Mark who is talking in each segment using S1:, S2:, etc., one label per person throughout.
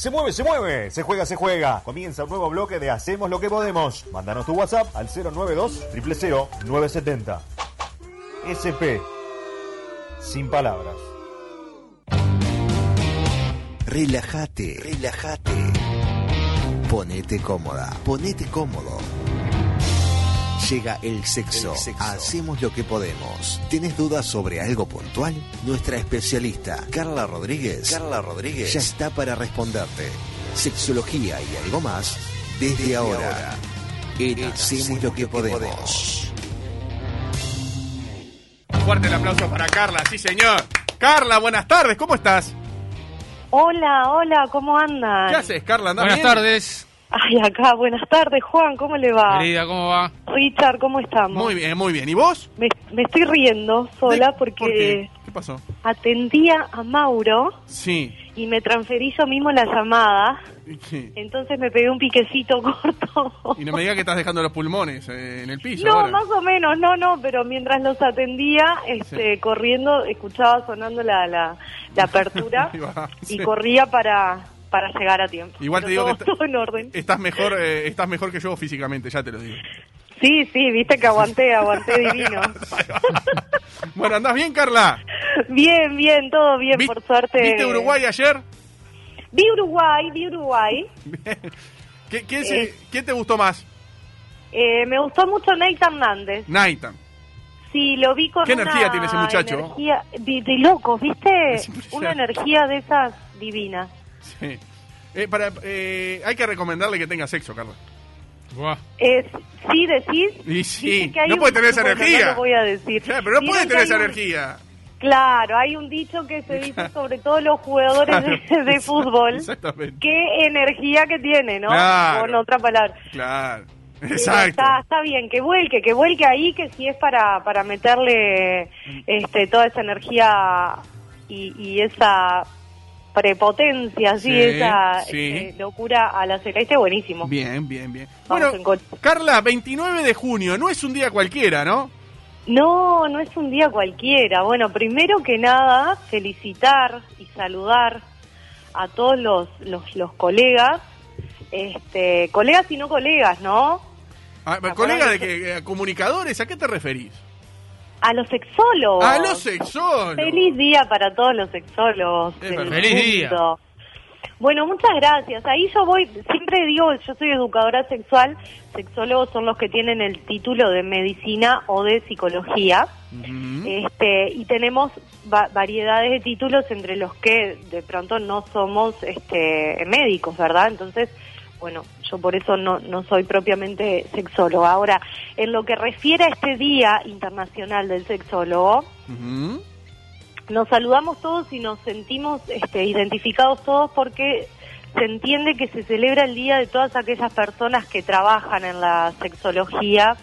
S1: Se mueve, se mueve. Se juega, se juega. Comienza un nuevo bloque de Hacemos lo que podemos. Mándanos tu WhatsApp al 092 000 970. SP. Sin palabras.
S2: Relájate, relájate. Ponete cómoda, ponete cómodo. Llega el sexo. Hacemos lo que podemos. ¿Tienes dudas sobre algo puntual? Nuestra especialista, Carla Rodríguez, Carla Rodríguez, ya está para responderte. Sexología y algo más desde, ahora. En Hacemos lo que podemos.
S3: Fuerte el aplauso para Carla, sí señor. Carla, buenas tardes, ¿cómo estás?
S4: Hola, hola, ¿cómo andan?
S3: ¿Qué haces, Carla? ¿Andás
S5: Buenas
S3: bien?
S5: tardes.
S4: Ay, acá, buenas tardes, Juan, ¿cómo le va?
S5: Querida, ¿cómo va?
S4: Richard, ¿cómo estamos?
S3: Muy bien, muy bien. ¿Y vos?
S4: Me, me estoy riendo sola
S3: ¿De-
S4: porque
S3: ¿Por qué? ¿Qué pasó?
S4: atendía a Mauro
S3: Sí.
S4: y me transferí yo mismo la llamada,
S3: sí.
S4: entonces me pegué un piquecito corto.
S3: Y no me digas que estás dejando los pulmones eh, en el piso
S4: No,
S3: ahora.
S4: más o menos, no, no, pero mientras los atendía, este, corriendo, escuchaba sonando la, la, la apertura
S3: Ahí va,
S4: y
S3: sí.
S4: corría para, para llegar a tiempo.
S3: Igual te digo
S4: todo,
S3: que está-
S4: todo en orden.
S3: Estás mejor, eh, estás mejor que yo físicamente, ya te lo digo.
S4: Sí, sí, viste que aguanté, aguanté divino.
S3: Bueno, ¿andás bien, Carla?
S4: Bien, bien, todo bien,
S3: Vi-
S4: por suerte.
S3: ¿Viste Uruguay ayer?
S4: Vi Uruguay, vi Uruguay.
S3: ¿Qué, qué
S4: Eh.
S3: ¿Quién te gustó más?
S4: Eh, me gustó mucho Nate Hernández.
S3: Naitan.
S4: Sí, lo vi con
S3: ¿Qué
S4: una
S3: energía tiene ese muchacho?
S4: energía de, de locos, ¿viste? Una energía de esas divinas.
S3: Sí. Eh, para, eh, hay que recomendarle que tenga sexo, Carla.
S5: Buah.
S4: Es, ¿Sí decís?
S3: Y sí,
S4: Dice que hay
S3: no
S4: un-
S3: puede tener esa
S4: bueno,
S3: energía.
S4: No lo voy a decir.
S3: Claro, pero no
S4: Dicen
S3: puede tener esa
S4: un-
S3: energía.
S4: Claro, hay un dicho que se dice sobre todo los jugadores de, de fútbol.
S3: Exactamente.
S4: Qué energía que tiene, ¿no?
S3: Claro.
S4: Con otra palabra.
S3: Claro.
S4: Pero
S3: Exacto.
S4: Está, está bien, que vuelque, que vuelque ahí, que si es para, para meterle este, toda esa energía y, y esa prepotencia, ¿sí?
S3: Sí,
S4: esa
S3: sí.
S4: este, locura a la celeste, buenísimo.
S3: Bien, bien, bien.
S4: Vamos
S3: Bueno. Carla, 29 de junio, no es un día cualquiera, ¿no?
S4: No, no es un día cualquiera. Bueno, primero que nada, felicitar y saludar a todos los, los, los colegas, este, colegas y no colegas, ¿no?
S3: Ah,
S4: acuerdas
S3: colega de
S4: que-
S3: que eh, comunicadores, ¿a qué te referís?
S4: A los sexólogos.
S3: A los sexólogos.
S4: Feliz día para todos los sexólogos.
S5: Feliz día.
S4: Bueno, muchas gracias. Ahí yo voy, siempre digo, yo soy educadora sexual, sexólogos son los que tienen el título de medicina o de psicología. Este, y tenemos va- variedades de títulos entre los que de pronto no somos este, médicos, ¿verdad? Entonces, bueno, yo por eso no, no soy propiamente sexóloga. Ahora, en lo que refiere a este Día Internacional del Sexólogo, nos saludamos todos y nos sentimos este, identificados todos porque se entiende que se celebra el día de todas aquellas personas que trabajan en la sexología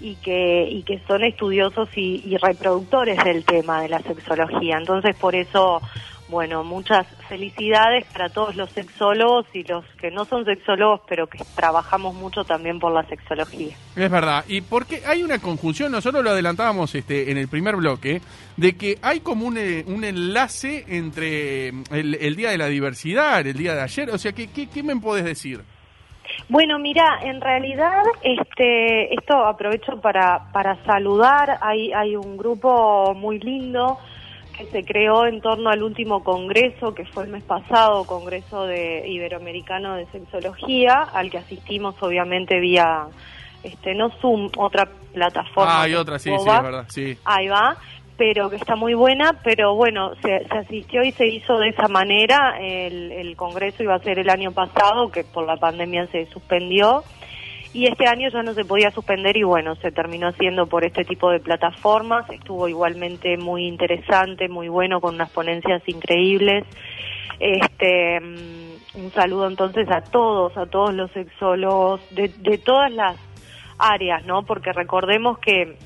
S4: y que, y que son estudiosos y, y reproductores del tema de la sexología. Entonces, por eso, bueno, muchas felicidades para todos los sexólogos y los que no son sexólogos, pero que trabajamos mucho también por la sexología.
S3: Es verdad. Y porque hay una conjunción, nosotros lo adelantábamos este, en el primer bloque, de que hay como un, eh, un enlace entre mm, el, el Día de la Diversidad, el día de ayer. O sea, ¿qué, qué, qué me podés decir?
S4: Bueno, mira, en realidad, este, esto aprovecho para, para saludar. Hay, hay un grupo muy lindo que se creó en torno al último congreso, que fue el mes pasado, Congreso de Iberoamericano de Sexología, al que asistimos obviamente vía, este, no Zoom, otra plataforma.
S3: Ah, hay otra, sí, sí, es verdad, sí.
S4: Ahí va, pero que está muy buena, pero bueno, se, se asistió y se hizo de esa manera. El, el congreso iba a ser el año pasado, que por la pandemia se suspendió, y este año ya no se podía suspender y bueno, se terminó haciendo por este tipo de plataformas. Estuvo igualmente muy interesante, muy bueno, con unas ponencias increíbles. Este, mm, un saludo entonces a todos, a todos los sexólogos de, de todas las áreas, ¿no? Porque recordemos que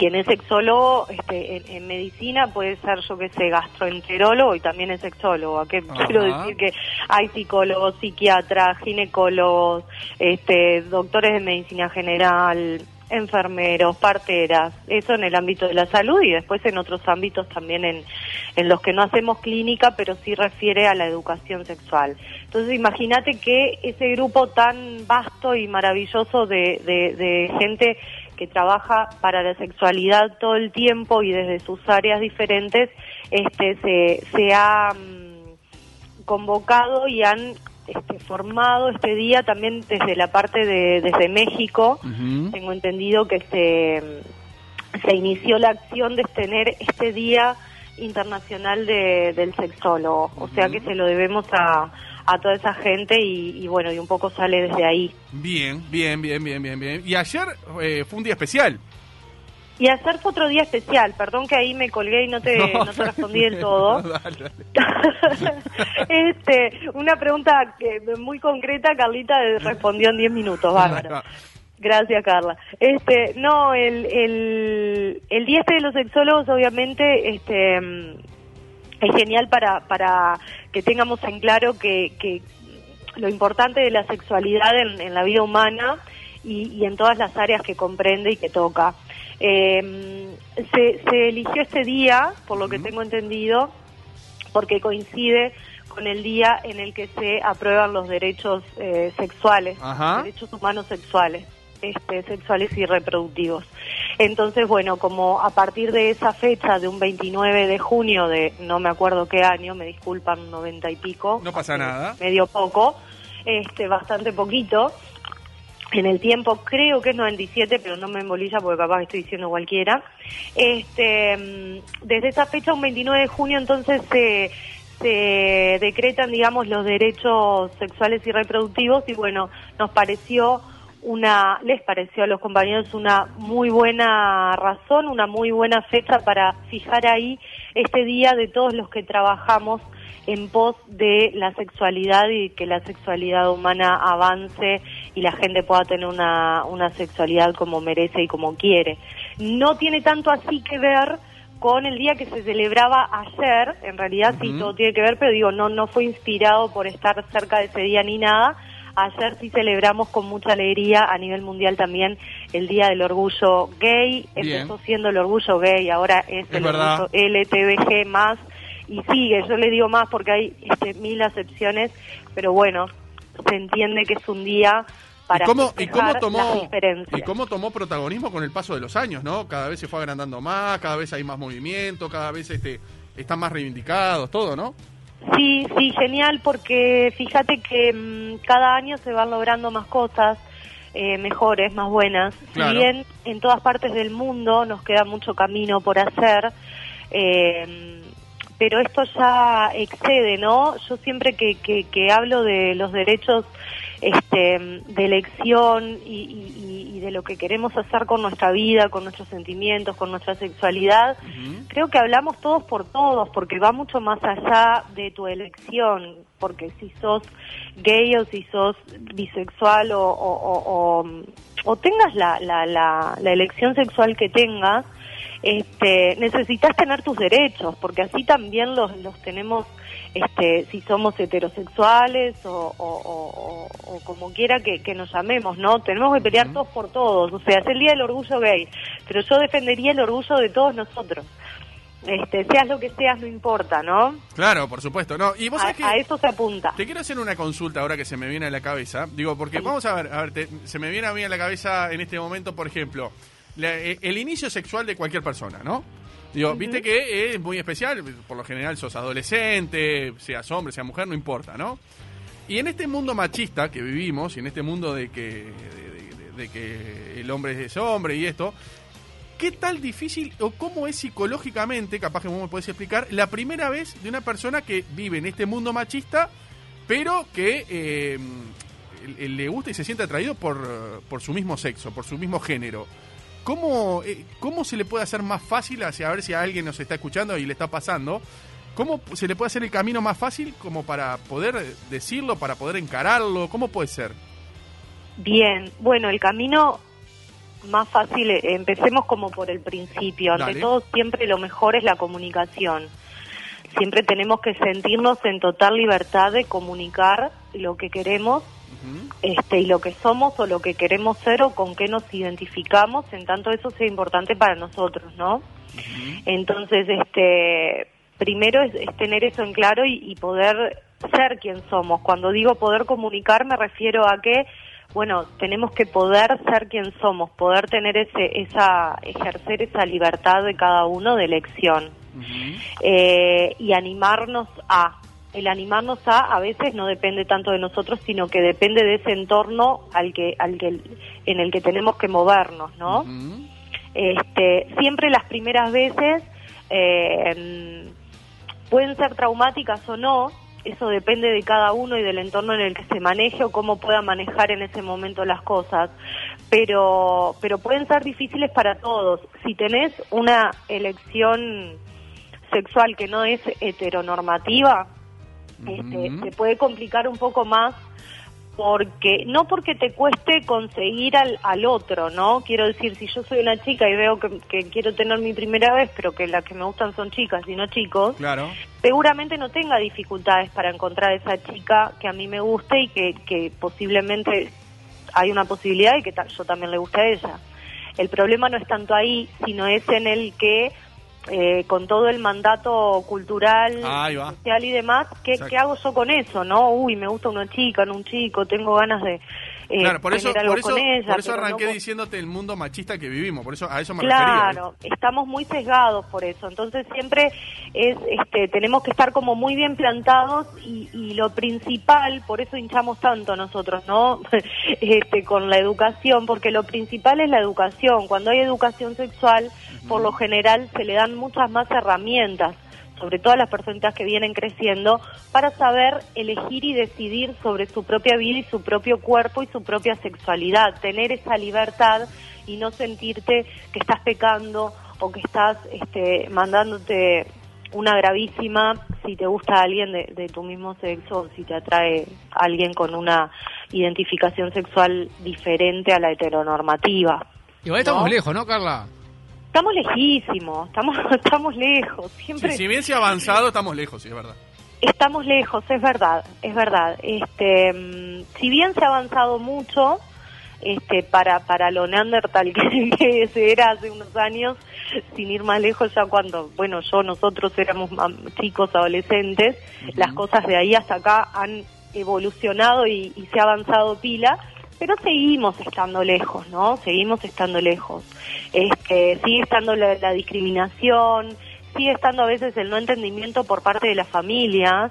S4: quien es sexólogo este, en, en medicina puede ser, yo que sé, gastroenterólogo y también es sexólogo. ¿A ¿Qué
S3: Ajá.
S4: quiero decir? Que hay psicólogos, psiquiatras, ginecólogos, este, doctores de medicina general, enfermeros, parteras, eso en el ámbito de la salud y después en otros ámbitos también en, en los que no hacemos clínica, pero sí refiere a la educación sexual. Entonces imagínate que ese grupo tan vasto y maravilloso de, de, de gente que trabaja para la sexualidad todo el tiempo y desde sus áreas diferentes, este, se, se ha mm, convocado y han este, formado este día también desde la parte de desde México. Tengo entendido que se, se inició la acción de tener este día internacional de- del sexólogo. O sea que se lo debemos a, a toda esa gente y, y bueno, y un poco sale desde ahí.
S3: Bien, bien, bien, bien, bien, bien. Y ayer eh, fue un día especial.
S4: Y ayer fue otro día especial, perdón que ahí me colgué y no te, no te respondí del todo.
S3: Dale, dale.
S4: este, una pregunta que, muy concreta, Carlita respondió en 10 minutos, bárbaro. Gracias, Carla. Este, no, el, el, el día este de los sexólogos, obviamente, este, es genial para, para que tengamos en claro que, que lo importante de la sexualidad en, en la vida humana y, y en todas las áreas que comprende y que toca. Eh, se, se eligió este día, por lo que tengo entendido, porque coincide con el día en el que se aprueban los derechos eh, sexuales,
S3: Ajá.
S4: derechos humanos sexuales, este, sexuales y reproductivos. Entonces, bueno, como a partir de esa fecha de un 29 de junio de no me acuerdo qué año, me disculpan, 90 y pico.
S3: No pasa
S4: hace
S3: nada.
S4: Medio poco, este, bastante poquito. En el tiempo creo que es 97, pero no me embolilla porque capaz estoy diciendo cualquiera. Este, mm, desde esa fecha, un 29 de junio, entonces se, se decretan, digamos, los derechos sexuales y reproductivos y bueno, nos pareció una, les pareció a los compañeros una muy buena razón, una muy buena fecha para fijar ahí este día de todos los que trabajamos en pos de la sexualidad y que la sexualidad humana avance y la gente pueda tener una, una sexualidad como merece y como quiere. No tiene tanto así que ver con el día que se celebraba ayer, en realidad sí todo tiene que ver, pero digo, no, no fue inspirado por estar cerca de ese día ni nada. Ayer sí celebramos con mucha alegría a nivel mundial también el Día del Orgullo Gay.
S3: Bien.
S4: Empezó siendo el Orgullo Gay, ahora es,
S3: Es
S4: el
S3: verdad.
S4: Orgullo LTBG más y sigue. Yo le digo más porque hay este, mil acepciones, pero bueno, se entiende que es un día para
S3: ¿Y cómo, y cómo tomó y cómo tomó protagonismo con el paso de los años, ¿no? Cada vez se fue agrandando más, cada vez hay más movimiento, cada vez este están más reivindicados, todo, ¿no?
S4: Sí, sí, genial, porque fíjate que mm, cada año se van logrando más cosas eh, mejores, más buenas.
S3: Claro.
S4: Si bien en todas partes del mundo nos queda mucho camino por hacer, eh, pero esto ya excede, ¿no? Yo siempre que, que, que hablo de los derechos este, de elección y, y- de lo que queremos hacer con nuestra vida, con nuestros sentimientos, con nuestra sexualidad, creo que hablamos todos por todos, porque va mucho más allá de tu elección, porque si sos gay o si sos bisexual o, o, o- o- o tengas la, la, la, la elección sexual que tengas, este, necesitas tener tus derechos, porque así también los, los tenemos este, si somos heterosexuales o, o- o- o- o como quiera que, que nos llamemos, ¿no? Tenemos que pelear todos por todos, o sea, es el Día del Orgullo Gay, pero yo defendería el orgullo de todos nosotros. Este, seas lo que seas, no importa, ¿no?
S3: Claro, por supuesto. No, y vos
S4: A,
S3: sabés que
S4: a eso se apunta.
S3: Te quiero hacer una consulta ahora que se me viene a la cabeza. Digo, porque vamos a ver, a ver, te- se me viene a mí a la cabeza en este momento, por ejemplo, la- eh, el inicio sexual de cualquier persona, ¿no? Digo, viste que es muy especial, por lo general sos adolescente, seas hombre, seas mujer, no importa, ¿no? Y en este mundo machista que vivimos, y en este mundo de que, de, de- de que el hombre es hombre y esto, ¿qué tal difícil o cómo es psicológicamente, capaz que vos me podés explicar, la primera vez de una persona que vive en este mundo machista, pero que eh, le- le gusta y se siente atraído por, por su mismo sexo, por su mismo género? ¿Cómo, eh, ¿Cómo se le puede hacer más fácil, hacia a ver si a alguien nos está escuchando y le está pasando? ¿Cómo se le puede hacer el camino más fácil como para poder decirlo, para poder encararlo? ¿Cómo puede ser?
S4: Bien, bueno, el camino más fácil, eh, empecemos como por el principio. Ante
S3: Dale.
S4: todo, siempre lo mejor es la comunicación. Siempre tenemos que sentirnos en total libertad de comunicar lo que queremos Este y lo que somos o lo que queremos ser o con qué nos identificamos, en tanto eso sea importante para nosotros, ¿no? Entonces, este, primero es, es tener eso en claro y, y poder ser quien somos. Cuando digo poder comunicar me refiero a que, bueno, tenemos que poder ser quien somos, poder tener ese, esa, ejercer esa libertad de cada uno de elección eh, y animarnos a. El animarnos a a veces no depende tanto de nosotros, sino que depende de ese entorno al que, al que, en el que tenemos que movernos, ¿no? Este, siempre las primeras veces eh, pueden ser traumáticas o no, eso depende de cada uno y del entorno en el que se maneje o cómo pueda manejar en ese momento las cosas, pero, pero pueden ser difíciles para todos. Si tenés una elección sexual que no es heteronormativa, este, te puede complicar un poco más porque no porque te cueste conseguir al, al otro, ¿no? Quiero decir, si yo soy una chica y veo que, que quiero tener mi primera vez, pero que las que me gustan son chicas y no chicos,
S3: Claro.
S4: seguramente no tenga dificultades para encontrar esa chica que a mí me guste y que, que posiblemente hay una posibilidad de que yo también le guste a ella. El problema no es tanto ahí, sino es en el que eh, con todo el mandato cultural, social y demás, ¿qué. ¿qué hago yo con eso? no Uy, me gusta una chica, no un chico, tengo ganas de eh,
S3: Claro, por eso,
S4: algo
S3: por eso,
S4: con ella.
S3: por eso
S4: no
S3: arranqué diciéndote el mundo machista que vivimos, por eso a eso me refería.
S4: Claro, estamos muy sesgados por eso. Entonces siempre es, este, tenemos que estar como muy bien plantados y, y lo principal, por eso hinchamos tanto nosotros, ¿no? este, con la educación, porque lo principal es la educación. Cuando hay educación sexual, por lo general se le dan muchas más herramientas sobre todo a las personitas que vienen creciendo, para saber elegir y decidir sobre su propia vida y su propio cuerpo y su propia sexualidad, tener esa libertad y no sentirte que estás pecando o que estás este, mandándote una gravísima si te gusta alguien de, de tu mismo sexo o si te atrae alguien con una identificación sexual diferente a la heteronormativa.
S5: Igual estamos
S4: ¿No?
S5: lejos, ¿no, Carla?
S4: Estamos lejísimos, estamos, estamos lejos,
S3: Sí,
S4: siempre
S3: si bien se ha avanzado, estamos lejos, sí, es verdad.
S4: Estamos lejos, es verdad, es verdad. Este, mm, si bien se ha avanzado mucho, este, para para lo Neandertal que, que se era hace unos años, sin ir más lejos ya cuando, bueno, yo nosotros éramos chicos, adolescentes, las cosas de ahí hasta acá han evolucionado y, y se ha avanzado pila, pero seguimos estando lejos, ¿no? Seguimos estando lejos. Este, sigue estando la, la discriminación, sigue estando a veces el no entendimiento por parte de las familias.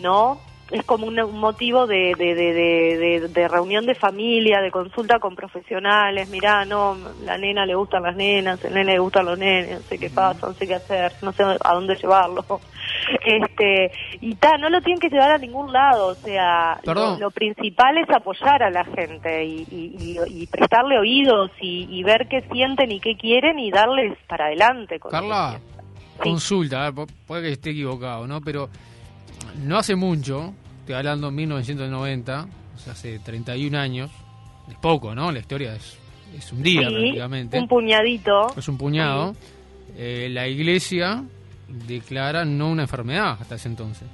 S4: ¿no? Es como un, motivo de, de, de, de, reunión de familia, de consulta con profesionales. Mirá, no, la nena le gustan las nenas, el nene le gustan los nenes, no sé qué pasa, no sé qué hacer, no sé a dónde llevarlo. Este, y ta, no lo tienen que llevar a ningún lado, o sea, lo, lo principal es apoyar a la gente y, y, y- y prestarle oídos y, ver qué sienten y qué quieren y darles para adelante. con
S5: Carla.
S4: Sí.
S5: consulta, eh, pu- puede que esté equivocado, ¿no? Pero no hace mucho, estoy hablando de 1990, o sea, hace 31 años, es poco, ¿no? La historia es, es un día
S4: Sí,
S5: prácticamente,
S4: un puñadito.
S5: es un puñado. Eh, la iglesia declara no una enfermedad hasta ese entonces.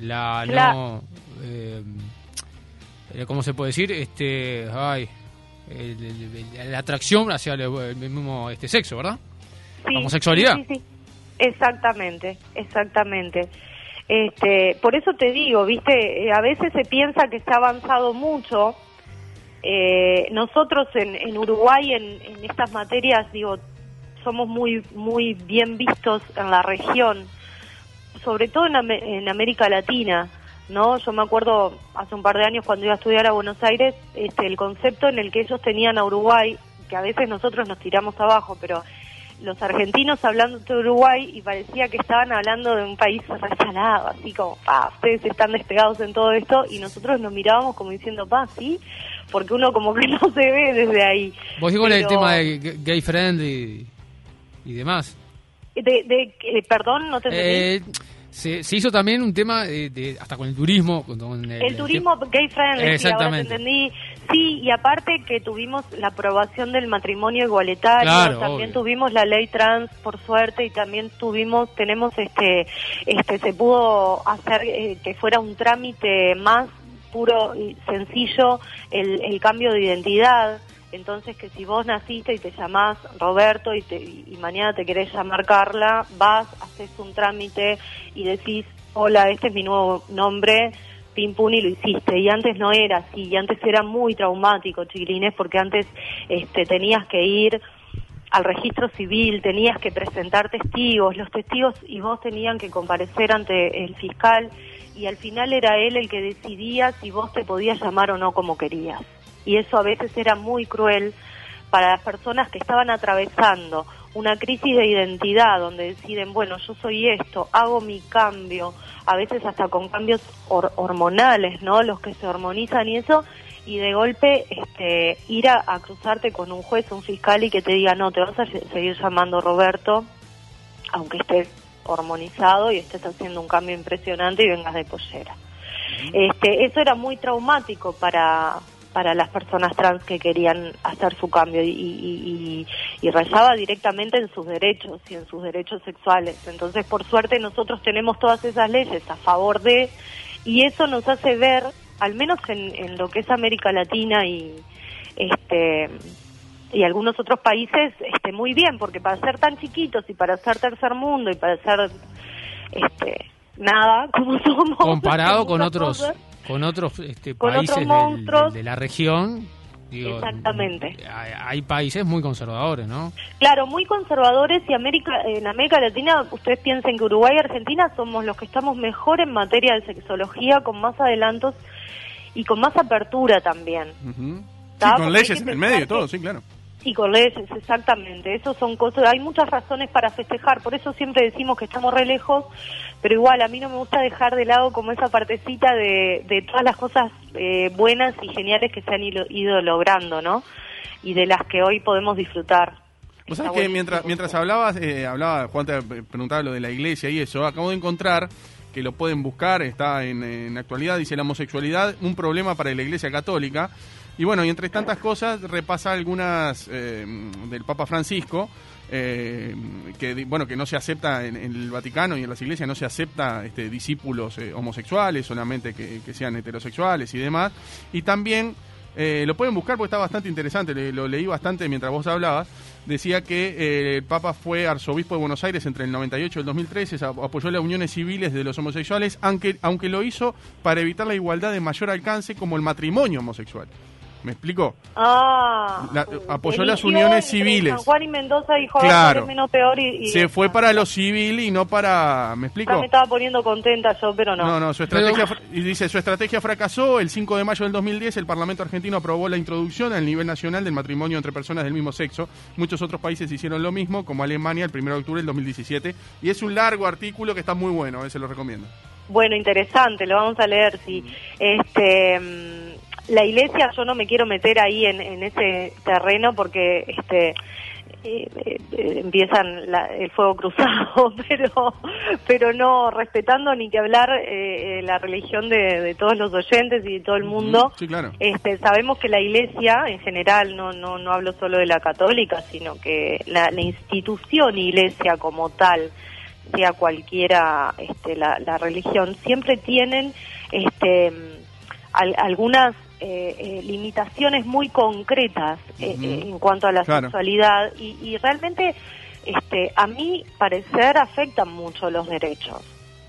S5: La no. eh, eh, ¿Cómo se puede decir? Este. Ay. el- el- el- la atracción hacia el, mismo este sexo, ¿verdad?
S4: Sí,
S5: homosexualidad.
S4: sí, sí, sí. Exactamente, exactamente. Este, por eso te digo, viste, Eh, a veces se piensa que se ha avanzado mucho. Eh, nosotros en, en Uruguay en, en estas materias, digo, somos muy muy bien vistos en la región, sobre todo en, en América Latina. ¿no? Yo me acuerdo hace un par de años cuando iba a estudiar a Buenos Aires, este, el concepto en el que ellos tenían a Uruguay, que a veces nosotros nos tiramos abajo, pero los argentinos hablando de Uruguay y parecía que estaban hablando de un país resalado, así como, pa, ustedes están despegados en todo esto y nosotros nos mirábamos como diciendo, pa, sí, porque uno como que no se ve desde ahí.
S5: Vos digo el tema de gay friend y, y demás.
S4: De, de, eh, perdón, no te entendí.
S5: Eh, se, se hizo también un tema de, de- hasta con el turismo. Con, con
S4: el turismo gay friendly, sí, ahora te
S5: Exactamente.
S4: entendí. Sí, y aparte que tuvimos la aprobación del matrimonio igualitario,
S5: Claro,
S4: también
S5: obvio.
S4: tuvimos la ley trans, por suerte, y también tuvimos, tenemos este, este, se pudo hacer eh, que fuera un trámite más puro y sencillo el, el cambio de identidad. Entonces que si vos naciste y te llamás Roberto y, te, y mañana te querés llamar Carla, vas, haces un trámite y decís, hola, este es mi nuevo nombre, pim y lo hiciste. Y antes no era así, y antes era muy traumático, chiquilines, porque antes este, tenías que ir al registro civil, tenías que presentar testigos, los testigos y vos tenían que comparecer ante el fiscal y al final era él el que decidía si vos te podías llamar o no como querías. Y eso a veces era muy cruel para las personas que estaban atravesando una crisis de identidad donde deciden, bueno, yo soy esto, hago mi cambio, a veces hasta con cambios hor- hormonales, ¿no? Los que se hormonizan y eso, y de golpe este, ir a, a cruzarte con un juez, un fiscal y que te diga, no, te vas a se- seguir llamando Roberto, aunque estés hormonizado y estés haciendo un cambio impresionante y vengas de pollera. Este, eso era muy traumático para, para las personas trans que querían hacer su cambio y, y, y- y rayaba directamente en sus derechos y en sus derechos sexuales. Entonces, por suerte, nosotros tenemos todas esas leyes a favor de, y eso nos hace ver, al menos en, en lo que es América Latina y este y algunos otros países este muy bien porque para ser tan chiquitos y para ser tercer mundo y para ser este nada como somos
S5: Comparado con otros
S4: cosas,
S5: con otros este,
S4: Con
S5: países
S4: otros
S5: del-
S4: monstruos.
S5: de la región, digo,
S4: Exactamente.
S5: hay, hay países muy conservadores, ¿no?
S4: Claro, muy conservadores y América, en América Latina, ustedes piensen que Uruguay y Argentina somos los que estamos mejor en materia de sexología, con más adelantos y con más apertura también.
S3: Sí,
S4: ¿Está?
S3: con leyes en el medio todo, sí, claro.
S4: Y con leyes, exactamente. Eso son cosas, hay muchas razones para festejar, por eso siempre decimos que estamos re lejos, pero igual a mí no me gusta dejar de lado como esa partecita de, de todas las cosas eh, buenas y geniales que se han ido, ido logrando, ¿no? Y de las que hoy podemos disfrutar.
S3: Vos sabés que mientras, mientras hablabas, eh, hablaba, Juan te preguntaba lo de la iglesia y eso, acabo de encontrar que lo pueden buscar, está en, en actualidad, dice la homosexualidad, un problema para la iglesia católica. Y bueno, y entre tantas cosas repasa algunas eh, del Papa Francisco, eh, que bueno que no se acepta en, el Vaticano y en las iglesias no se acepta este, discípulos eh, homosexuales, solamente que, que sean heterosexuales y demás. Y también lo pueden buscar porque está bastante interesante, lo leí bastante mientras vos hablabas. Decía que el Papa fue arzobispo de Buenos Aires entre el 98 y el 2013, ap- apoyó las uniones civiles de los homosexuales, aunque, aunque lo hizo para evitar la igualdad de mayor alcance como el matrimonio homosexual. ¿Me explico?
S4: Ah,
S3: La- apoyó las uniones
S4: entre
S3: civiles.
S4: San Juan y Mendoza dijo,
S3: Claro.
S4: "Ah, menos peor y, y-
S3: Se fue para lo civil y no para... ¿Me explico?
S4: Ya me estaba poniendo contenta yo, pero no.
S3: No, no, su estrategia, y dice, su estrategia fracasó. El 5 de mayo del 2010 el Parlamento argentino aprobó la introducción al nivel nacional del matrimonio entre personas del mismo sexo. Muchos otros países hicieron lo mismo, como Alemania el 1 de octubre del 2017. Y es un largo artículo que está muy bueno, eh, se lo recomiendo.
S4: Bueno, interesante, lo vamos a leer, sí. Este, mm, la iglesia, yo no me quiero meter ahí en, en ese terreno porque este eh, eh, empiezan la- el fuego cruzado, pero pero no respetando ni que hablar eh, eh, la religión de, de todos los oyentes y de todo el mundo.
S3: Sí, claro.
S4: Este, sabemos que la iglesia en general, no, no, no hablo solo de la católica, sino que la, la institución iglesia como tal, sea cualquiera este, la, la religión, siempre tienen este, al- algunas eh, eh, limitaciones muy concretas eh, eh, en cuanto a la
S3: Claro.
S4: sexualidad y, y realmente este, a mi parecer afectan mucho los derechos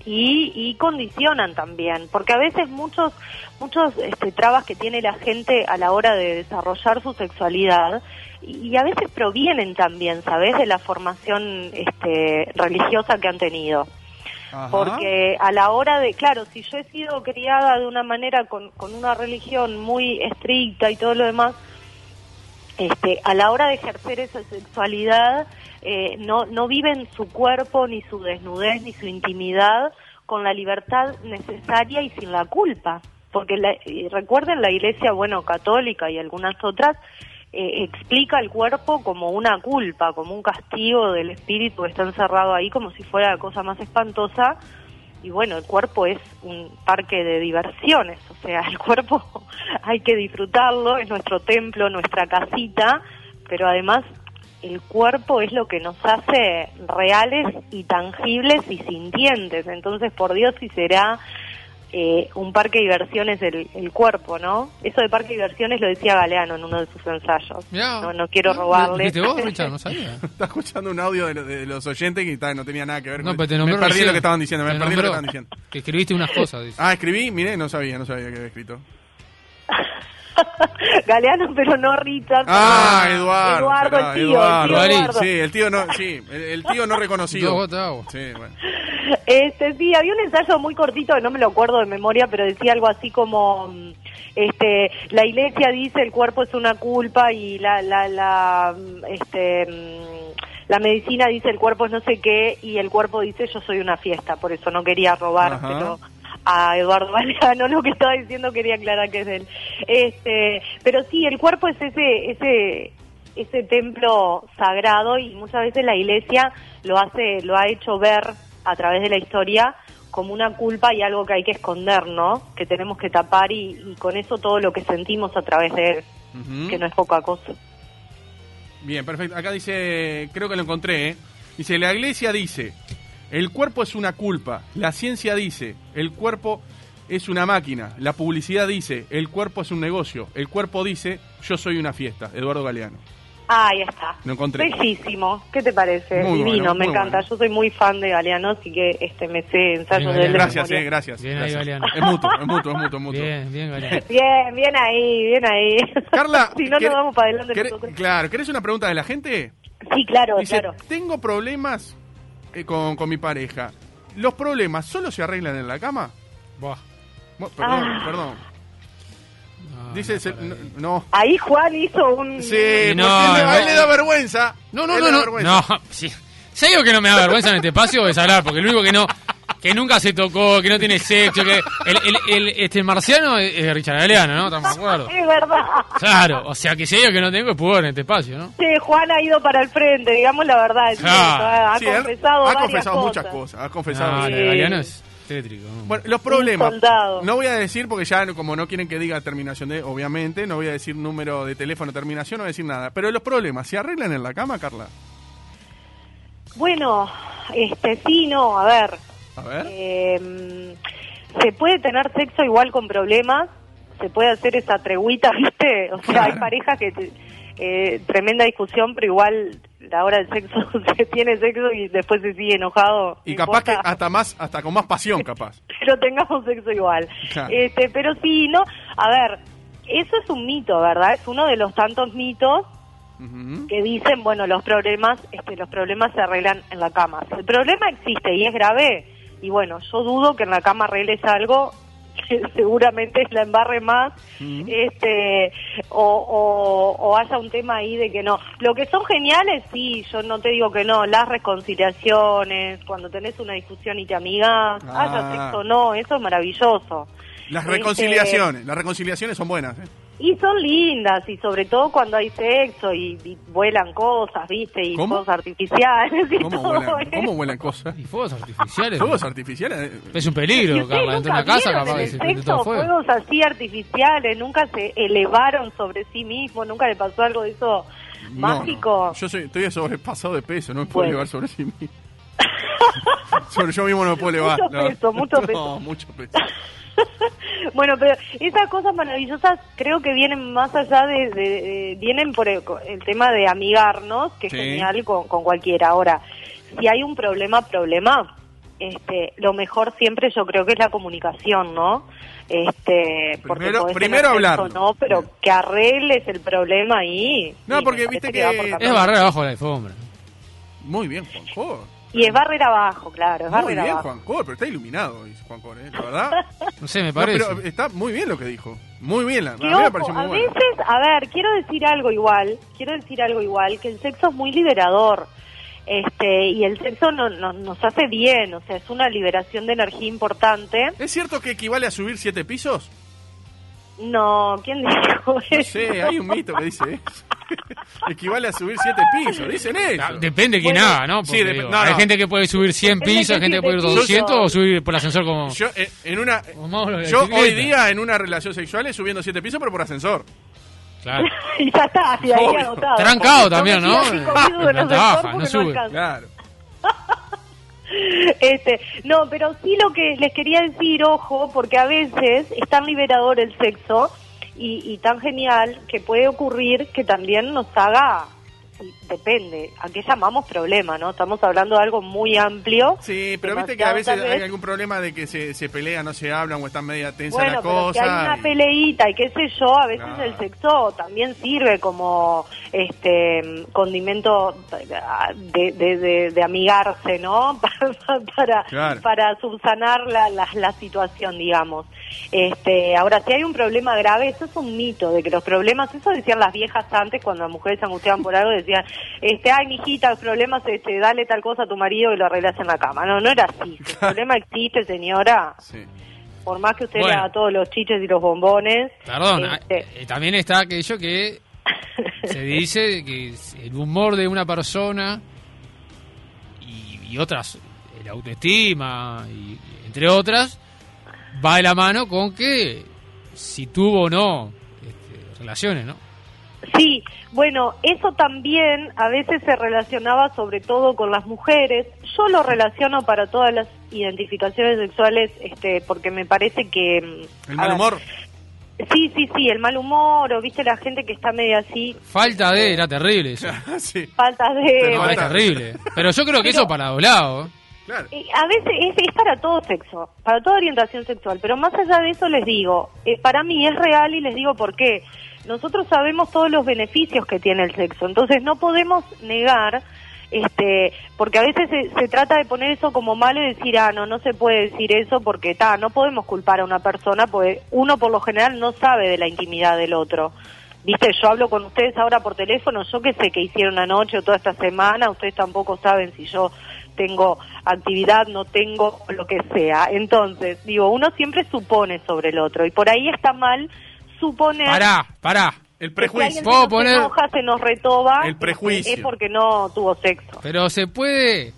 S4: y, y condicionan también, porque a veces muchos muchos este, trabas que tiene la gente a la hora de desarrollar su sexualidad y, y a veces provienen también, ¿sabes?, de la formación este, religiosa que han tenido. Porque a la hora de, claro, si yo he sido criada de una manera con, con una religión muy estricta y todo lo demás, este, a la hora de ejercer esa sexualidad, eh, no, no viven su cuerpo, ni su desnudez, ni su intimidad con la libertad necesaria y sin la culpa. Porque la- y recuerden, la iglesia, bueno, católica y algunas otras, eh, explica el cuerpo como una culpa, como un castigo del espíritu que está encerrado ahí, como si fuera la cosa más espantosa. y bueno, el cuerpo es un parque de diversiones, o sea, el cuerpo hay que disfrutarlo, es nuestro templo, nuestra casita, pero además el cuerpo es lo que nos hace reales y tangibles y sintientes, entonces por Dios si será eh, un parque de diversiones el, el cuerpo, ¿no? Eso de parque de diversiones lo decía Galeano en uno de sus ensayos.
S5: Mirá.
S4: no, no quiero
S5: Ah,
S4: robarle.
S5: ¿Viste vos, Richard? No sabía.
S3: Está escuchando un audio de, lo- de los oyentes que está- no tenía nada que ver
S5: No,
S3: con
S5: pero te
S3: Me perdí
S5: recién.
S3: lo que estaban diciendo, me
S5: Te
S3: perdí lo que estaban diciendo.
S5: Que escribiste unas cosas, dice.
S3: Ah, escribí, miré, no sabía, no sabía que había escrito.
S4: Galeano, pero no Richard.
S3: Ah, Eduardo.
S4: Eduardo, el tío, el tío
S5: Eduardo.
S3: Sí, el tío no, sí, el, el tío no reconocido. Sí, bueno.
S4: Este, sí, había un ensayo muy cortito, que no me lo acuerdo de memoria, pero decía algo así como, mm, este, la iglesia dice el cuerpo es una culpa y la, la, la, mm, este, mm, la medicina dice el cuerpo es no sé qué y el cuerpo dice yo soy una fiesta, por eso no quería robar,
S3: Ajá.
S4: pero a Eduardo Galeano lo que estaba diciendo quería aclarar que es él. Este, pero sí, el cuerpo es ese, ese, ese templo sagrado y muchas veces la iglesia lo hace, lo ha hecho ver a través de la historia como una culpa y algo que hay que esconder, ¿no? Que tenemos que tapar y, y con eso todo lo que sentimos a través de él, que no es poca cosa.
S3: Bien, perfecto. Acá dice, creo que lo encontré, ¿eh? Dice, la iglesia dice, el cuerpo es una culpa. La ciencia dice, el cuerpo es una máquina. La publicidad dice, el cuerpo es un negocio. El cuerpo dice, yo soy una fiesta. Eduardo Galeano.
S4: Ah, ahí está.
S3: Lo encontré.
S4: Bellísimo. ¿Qué te parece?
S3: Muy
S4: Divino,
S3: bueno,
S4: me
S3: muy
S4: encanta.
S3: bueno.
S4: Yo soy muy fan de Galeano, así que este me sé ensayos
S5: Bien,
S4: de
S3: Gracias, eh, gracias.
S5: Bien ahí. Galeano.
S3: Es mutuo, es mutuo, es mutuo, es mutuo.
S5: Bien, bien, Galeano.
S4: Bien, bien ahí, bien ahí.
S3: Carla,
S4: si no,
S3: ¿quer-
S4: nos vamos para adelante
S3: querés-
S4: nosotros.
S3: Claro, ¿querés una pregunta de la gente?
S4: Sí, claro,
S3: Dice,
S4: claro.
S3: tengo problemas eh, con, con mi pareja. ¿Los problemas solo se arreglan en la cama?
S5: Buah.
S3: Bueno, Perdón,
S4: Ah.
S3: perdón.
S5: No,
S3: Dice,
S5: no,
S3: se- no,
S5: ahí.
S3: no.
S4: Ahí Juan hizo un...
S3: Sí,
S5: Y no,
S3: porque
S5: no,
S3: a él
S5: no.
S3: le da vergüenza.
S5: No, no,
S3: Él
S5: no,
S3: le da
S5: no.
S3: vergüenza.
S5: No, sí. Si hay algo que no me da vergüenza en este espacio es hablar, porque el único que no, que nunca se tocó, que no tiene sexo, que el, el, el- este marciano es Richard Galeano, ¿no? ¿Estamos de acuerdo?
S4: Es verdad.
S5: Claro, o sea que si hay algo que no tengo es pudor en este espacio, ¿no?
S4: Sí, Juan ha ido para el frente, digamos la verdad. es
S5: Claro.
S4: cierto, ha
S3: Sí,
S4: confesado
S3: ha confesado
S4: cosas.
S3: muchas cosas. Ha confesado.
S5: Lo de Galeano es tétrico. ¿no?
S3: Bueno, los problemas. No voy a decir, porque ya como no quieren que diga terminación de, obviamente, no voy a decir número de teléfono, terminación, no voy a decir nada. Pero los problemas, ¿se arreglan en la cama, Carla?
S4: Bueno, este sí, no, a ver.
S3: A ver.
S4: eh, se puede tener sexo igual con problemas, se puede hacer esa treguita, ¿viste? O sea,
S3: Claro.
S4: hay parejas que... eh, tremenda discusión, pero igual la hora del sexo se tiene sexo y después se sigue enojado.
S3: y capaz que hasta más, hasta con más pasión, capaz.
S4: pero tengamos sexo igual.
S3: Claro.
S4: Este, pero sí, no, a ver, eso es un mito, ¿verdad? Es uno de los tantos mitos que dicen, bueno, los problemas, este, los problemas se arreglan en la cama. Si el problema existe y es grave, y bueno, yo dudo que en la cama arregles algo que seguramente la embarre más, este, o, o, o haya un tema ahí de que no. Lo que son geniales, sí, yo no te digo que no, las reconciliaciones, cuando tenés una discusión y te amigas,
S3: Ah.
S4: haya sexo o no, eso es maravilloso.
S3: Las
S4: Este,
S3: reconciliaciones, las reconciliaciones son buenas. ¿eh?
S4: Y son lindas, y sobre todo cuando hay sexo y, y vuelan cosas, ¿viste? Y
S3: ¿Cómo?
S4: cosas artificiales y
S3: ¿Cómo
S4: todo
S3: vuelan. ¿Cómo vuelan cosas?
S5: ¿Y fuegos artificiales?
S3: ¿Fuegos artificiales? eh,
S5: Es un
S4: ¿Y
S5: peligro, Carla. Dentro de
S4: nunca
S5: una casa capaz
S4: en
S5: que
S4: el
S5: se prende
S4: sexo
S5: todo fuego.
S4: fuegos así artificiales, nunca se elevaron sobre sí mismos, nunca le pasó algo de eso
S3: no,
S4: mágico.
S3: no. Yo soy, estoy sobrepasado de peso, no me puedo
S4: Bueno.
S3: elevar sobre sí mismo. sobre yo mismo no me puedo elevar.
S4: Mucho
S3: no.
S4: peso, mucho
S3: No,
S4: peso.
S3: mucho peso.
S4: bueno, pero esas cosas maravillosas creo que vienen más allá de, de- de- vienen por el, el tema de amigarnos, que
S3: Sí.
S4: es genial con, con cualquiera. Ahora, si hay un problema, problema, este, lo mejor siempre yo creo que es la comunicación, ¿no? Este, porque
S3: Primero-
S4: sexo,
S3: hablarlo.
S4: no, pero que arregles el problema ahí.
S3: No, porque viste que-
S4: por
S3: Es
S5: barrer abajo de la alfombra.
S3: Muy bien, Juanjo.
S4: Y es barrer abajo, claro, es
S3: Muy
S4: barrer
S3: bien,
S4: abajo.
S3: Juanjo, pero está iluminado, dice Juanjo, ¿eh? La verdad.
S5: No sé, me
S3: No,
S5: parece.
S3: pero está muy bien lo que dijo. Muy bien, la- a
S4: Que
S3: mí me
S4: a veces, a ver, quiero decir algo igual, quiero decir algo igual, que el sexo es muy liberador. Este, y el sexo no, no- nos hace bien, o sea, es una liberación de energía importante.
S3: ¿Es cierto que equivale a subir siete pisos?
S4: No, ¿quién dijo
S3: No
S4: eso?
S3: sé, hay un mito que dice eso. Equivale a subir siete pisos, dicen eso.
S5: Depende de quién
S4: Bueno,
S5: haga, ¿no?
S3: sí,
S5: Porque,
S3: dep-
S5: digo,
S3: no,
S5: hay
S3: no.
S5: gente que puede subir 100
S4: Depende
S5: pisos, hay gente que puede ir
S4: siete
S5: 200 o subir por ascensor como...
S3: Yo, eh, en una,
S5: como
S3: yo hoy día en una relación sexual es subiendo siete pisos, pero por ascensor.
S5: Claro.
S4: y ya está, y ahí agotado.
S5: Trancado
S4: Porque
S5: también, ¿no? baja, sube.
S3: Claro.
S4: Este, no, pero sí lo que les quería decir, ojo, porque a veces es tan liberador el sexo y, y tan genial que puede ocurrir que también nos haga, depende, a qué llamamos problema, ¿no? Estamos hablando de algo muy amplio.
S3: Sí, pero viste que a veces hay algún problema de que se, se pelean, no se hablan o están media tensa
S4: Bueno,
S3: la
S4: pero si
S3: cosa.
S4: hay una
S3: y-
S4: peleita y qué sé yo, a veces el sexo también sirve como este condimento de, de, de- de amigarse, ¿no? para para,
S3: Claro.
S4: para subsanar la, la, la situación, digamos. Este, ahora, si hay un problema grave, eso es un mito de que los problemas, eso decían las viejas antes cuando las mujeres se angustiaban por algo, decían, este, ay, mijita, los problemas, este, dale tal cosa a tu marido y lo arreglas en la cama. No, no era así. El problema existe, señora,
S3: Sí.
S4: por más que usted
S5: Bueno.
S4: le haga todos los chiches y los bombones.
S5: Perdón,
S4: este,
S5: eh, también está aquello que se dice que el humor de una persona y, y otras, la autoestima, y, entre otras, va de la mano con que si tuvo o no este, relaciones, ¿no?
S4: Sí, bueno, eso también a veces se relacionaba sobre todo con las mujeres. Yo lo relaciono para todas las identificaciones sexuales, este, porque me parece que mm,
S3: El mal
S4: ver,
S3: humor.
S4: Sí, sí, sí, el mal humor, o viste la gente que está media así,
S5: Falta de, era terrible eso.
S3: sí,
S4: faltas de...
S3: Pero
S5: No, es
S3: Falta.
S5: terrible. Pero yo creo que
S4: Pero-
S5: eso para los lados.
S3: claro.
S4: Eh, A veces es, es para todo sexo, para toda orientación sexual, pero más allá de eso les digo, eh, para mí es real y les digo por qué. Nosotros sabemos todos los beneficios que tiene el sexo, entonces no podemos negar, este, porque a veces se, trata de poner eso como malo y decir, ah, no, no se puede decir eso porque ta, no podemos culpar a una persona, porque uno por lo general no sabe de la intimidad del otro. Viste, yo hablo con ustedes ahora por teléfono, yo qué sé qué hicieron anoche o toda esta semana, ustedes tampoco saben si yo tengo actividad, no tengo lo que sea. Entonces, digo, uno siempre supone sobre el otro y por ahí está mal suponer
S5: Pará, pará.
S3: El prejuicio.
S5: Puedo
S4: nos
S5: poner-
S4: enoja, se nos retoba,
S3: El prejuicio.
S4: es porque no tuvo sexo.
S5: Pero se puede.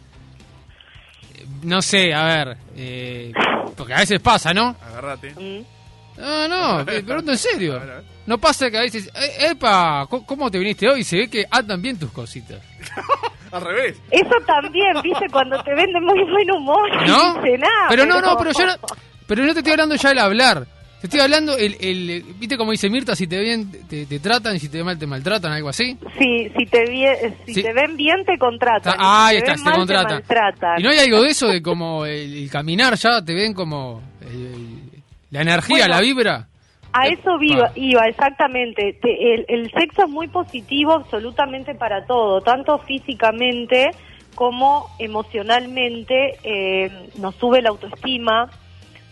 S5: No sé, a ver. eh, porque a veces pasa, ¿no?
S3: Agarrate.
S4: ¿Mm?
S5: No, no, te pregunto en serio.
S3: A ver, a ver.
S5: No pasa que a veces. "Eh, ¡Epa! ¿cómo- ¿Cómo te viniste hoy? Se ve que andan bien tus cositas.
S3: Al revés.
S4: Eso también, viste, cuando te venden muy buen humor,
S5: ¿No?
S4: no dice nada.
S5: Pero no, no, pero yo no, pero no te estoy hablando ya del hablar. Te estoy hablando, el, el, ¿viste como dice Mirta? Si te ven, te, te tratan y si te mal, te maltratan, algo así.
S4: Si, si, te, vie- si
S5: Sí.
S4: te ven bien, te contratan.
S5: Ta- ah, ahí
S4: si te
S5: está, te
S4: maltratan.
S5: Y no hay algo de eso de como el, el caminar ya, te ven como el- la energía,
S4: Bueno,
S5: la vibra.
S4: A
S5: Epa.
S4: eso iba, iba exactamente. Te- el, el sexo es muy positivo absolutamente para todo, tanto físicamente como emocionalmente. eh, nos sube la autoestima,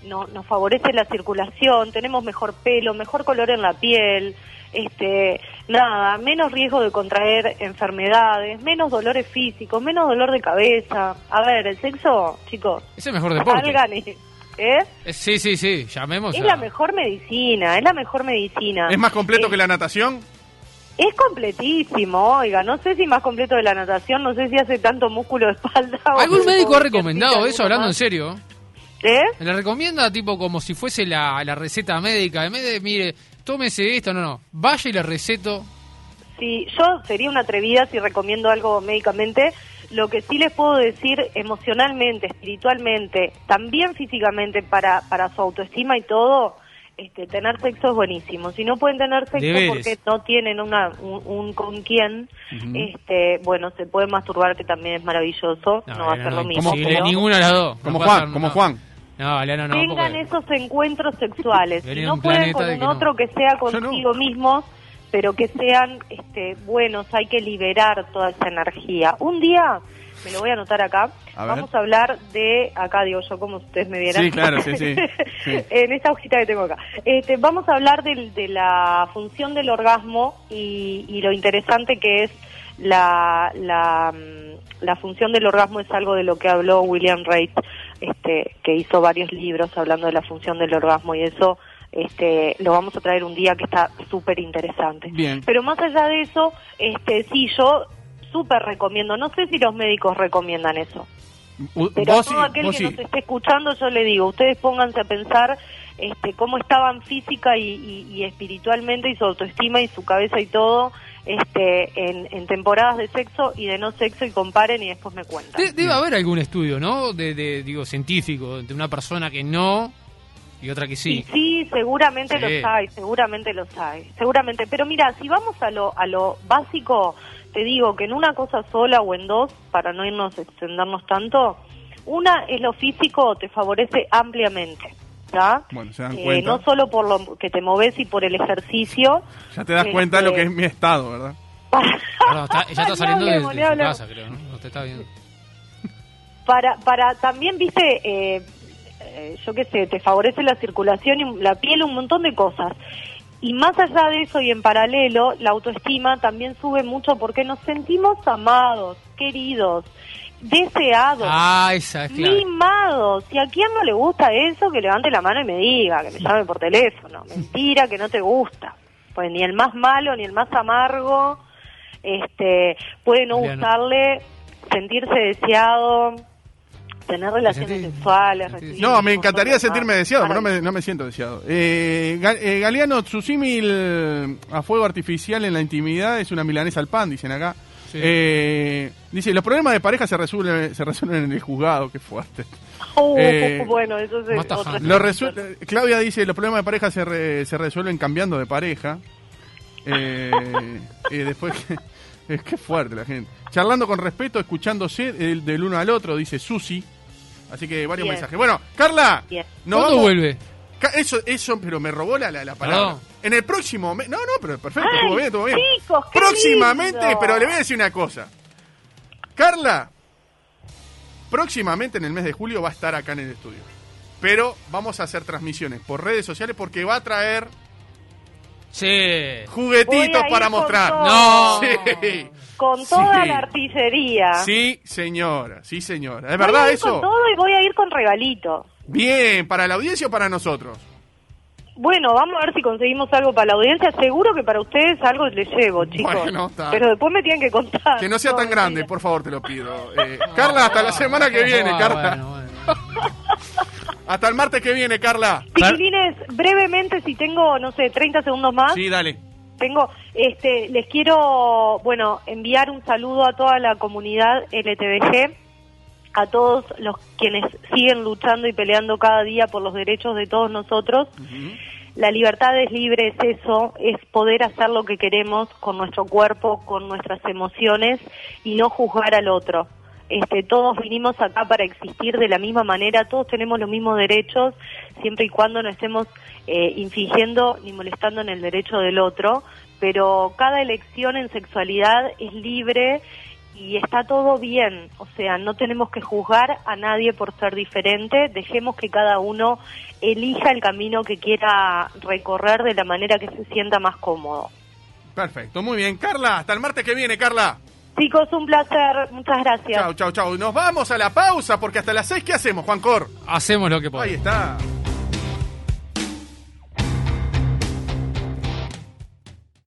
S4: no- nos favorece la circulación, tenemos mejor pelo, mejor color en la piel, este, nada, menos riesgo de contraer enfermedades, menos dolores físicos, menos dolor de cabeza. A ver, el sexo, chicos,
S5: Es el mejor deporte.
S4: salgan y- ¿eh?
S5: Eh, Sí, sí, sí, llamemos
S4: Es
S5: a-
S4: la mejor medicina, es la mejor medicina.
S3: ¿Es más completo
S4: Eh,
S3: que la natación?
S4: Es completísimo, oiga, no sé si más completo de la natación, no sé si hace tanto músculo de espalda. o-
S5: ¿Algún médico ha recomendado eso, hablando en serio?
S4: ¿Eh?
S5: ¿Le recomienda tipo como si fuese la, la receta médica? En vez de, mire, tómese esto, no, no. Vaya y le receto.
S4: Sí, yo sería una atrevida si recomiendo algo médicamente. Lo que sí les puedo decir emocionalmente, espiritualmente, también físicamente para, para su autoestima y todo, este, tener sexo es buenísimo. Si no pueden tener sexo
S5: Deberes.
S4: porque no tienen una, un, un con quién, este, bueno, se pueden masturbar, que también es maravilloso. No, va a ser lo mismo. pero-
S5: ninguna de las dos.
S3: Como
S5: No
S3: Juan, como
S5: no.
S3: Juan.
S5: No, no.
S4: tengan
S5: porque-
S4: esos encuentros sexuales. Si no pueden con un
S5: no.
S4: otro que sea
S3: Yo no.
S4: consigo mismos, pero que sean este, buenos, hay que liberar toda esa energía. Un día, me lo voy a anotar acá,
S3: A
S4: vamos a hablar de, acá digo yo como ustedes me vieran.
S3: Sí, claro, sí, sí, sí.
S4: en esta hojita que tengo acá. Este, vamos a hablar de la función del orgasmo y, y lo interesante que es la, la, mm, la función del orgasmo es algo de lo que habló William Reid, este, que hizo varios libros hablando de la función del orgasmo y eso este, lo vamos a traer un día que está súper interesante. Pero más allá de eso, este, sí, yo súper recomiendo, no sé si los médicos recomiendan eso, pero a todo aquel que
S3: sí.
S4: nos esté escuchando, yo le digo, ustedes pónganse a pensar este, cómo estaban física y, y- y espiritualmente y su autoestima y su cabeza y todo este, en, en temporadas de sexo y de no sexo y comparen y después me cuentan.
S5: De- debe haber algún estudio, ¿no? De, de, digo, científico, de una persona que no y otra que
S4: Y
S5: sí.
S4: sí, seguramente
S5: Sí.
S4: los hay, seguramente los hay, seguramente. Pero mira, si vamos a lo, a lo básico, te digo que en una cosa sola o en dos, para no irnos extendernos tanto, una es lo físico, te favorece ampliamente. ¿Ya?
S3: Bueno, se dan
S4: Eh,
S3: cuenta.
S4: no solo por lo que te moves y por el ejercicio.
S3: Ya te das cuenta de lo que es
S4: este,
S3: mi estado, ¿verdad?
S5: Perdón, está- ella está
S4: Ni
S5: saliendo de, de su casa, creo, ¿no? No te está viendo.
S4: para para también viste eh, eh, yo qué sé te favorece la circulación y la piel un montón de cosas y más allá de eso y en paralelo la autoestima también sube mucho porque nos sentimos amados queridos deseados
S5: Ah, esa es clave.
S4: mimados y a quién no le gusta eso que levante la mano y me diga que me llame por teléfono mentira que no te gusta pues ni el más malo ni el más amargo este puede no gustarle sentirse deseado tener relaciones sexuales recibir
S3: No, me encantaría sentirme
S4: más.
S3: deseado, pero no me, no me siento deseado. Eh, eh, Galeano, su símil a fuego artificial en la intimidad es una milanesa al pan, dicen acá.
S5: Sí.
S3: Eh, dice, los problemas de pareja se resuelven, se resuelven en el juzgado, qué fuerte.
S4: Uh,
S3: Eh,
S4: bueno eso es.
S3: Lo Claudia dice, los problemas de pareja se, re- se resuelven cambiando de pareja. Eh, eh, después, es que fuerte la gente. Charlando con respeto, escuchándose del, del uno al otro, dice Susi. Así que varios
S4: Bien.
S3: mensajes. Bueno, Carla,
S4: Bien.
S3: nos
S5: ¿Cuándo
S3: vamos-
S5: vuelve?
S3: Eso, eso, pero me robó la, la, la palabra. En el próximo mes. No, no, pero perfecto,
S4: Ay,
S3: estuvo bien, estuvo bien.
S4: chicos, qué
S3: próximamente,
S4: lindo.
S3: pero le voy a decir una cosa. Carla, próximamente en el mes de julio va a estar acá en el estudio. Pero vamos a hacer transmisiones por redes sociales porque va a traer
S5: Sí.
S3: Juguetitos para
S4: con
S3: mostrar.
S5: No.
S3: Sí.
S4: con toda
S3: Sí.
S4: la artillería
S3: Sí, señora, sí, señora. ¿Es
S4: Voy
S3: verdad
S4: a ir
S3: eso?
S4: con todo y voy a ir con regalitos
S3: Bien, ¿para la audiencia o para nosotros?
S4: Bueno, vamos a ver si conseguimos algo para la audiencia. Seguro que para ustedes algo les llevo, chicos.
S3: Bueno, está.
S4: Pero después me tienen que contar.
S3: Que no sea
S4: No,
S3: tan grande, por favor, te lo pido. Eh, Carla, hasta la semana que viene,
S5: Ah,
S3: Carla.
S5: bueno, bueno.
S3: Hasta el martes que viene, Carla.
S4: Chiquilines, brevemente, si tengo, no sé, 30 segundos más,
S3: Sí, dale.
S4: tengo, este, les quiero, bueno, enviar un saludo a toda la comunidad LTBG, a todos los quienes siguen luchando y peleando cada día por los derechos de todos nosotros. La libertad es libre, es eso, es poder hacer lo que queremos con nuestro cuerpo, con nuestras emociones y no juzgar al otro. Este, todos vinimos acá para existir de la misma manera, todos tenemos los mismos derechos, siempre y cuando no estemos eh, infringiendo ni molestando en el derecho del otro, pero cada elección en sexualidad es libre y está todo bien, o sea, no tenemos que juzgar a nadie por ser diferente, dejemos que cada uno elija el camino que quiera recorrer de la manera que se sienta más cómodo.
S3: Perfecto, muy bien. Carla, hasta el martes que viene, Carla.
S4: Chicos, un placer, muchas gracias.
S3: Chau, chau, chau. Nos vamos a la pausa porque hasta las seis, ¿qué hacemos, Juan Cor?
S5: Hacemos lo que
S3: Ahí
S5: podemos.
S3: está.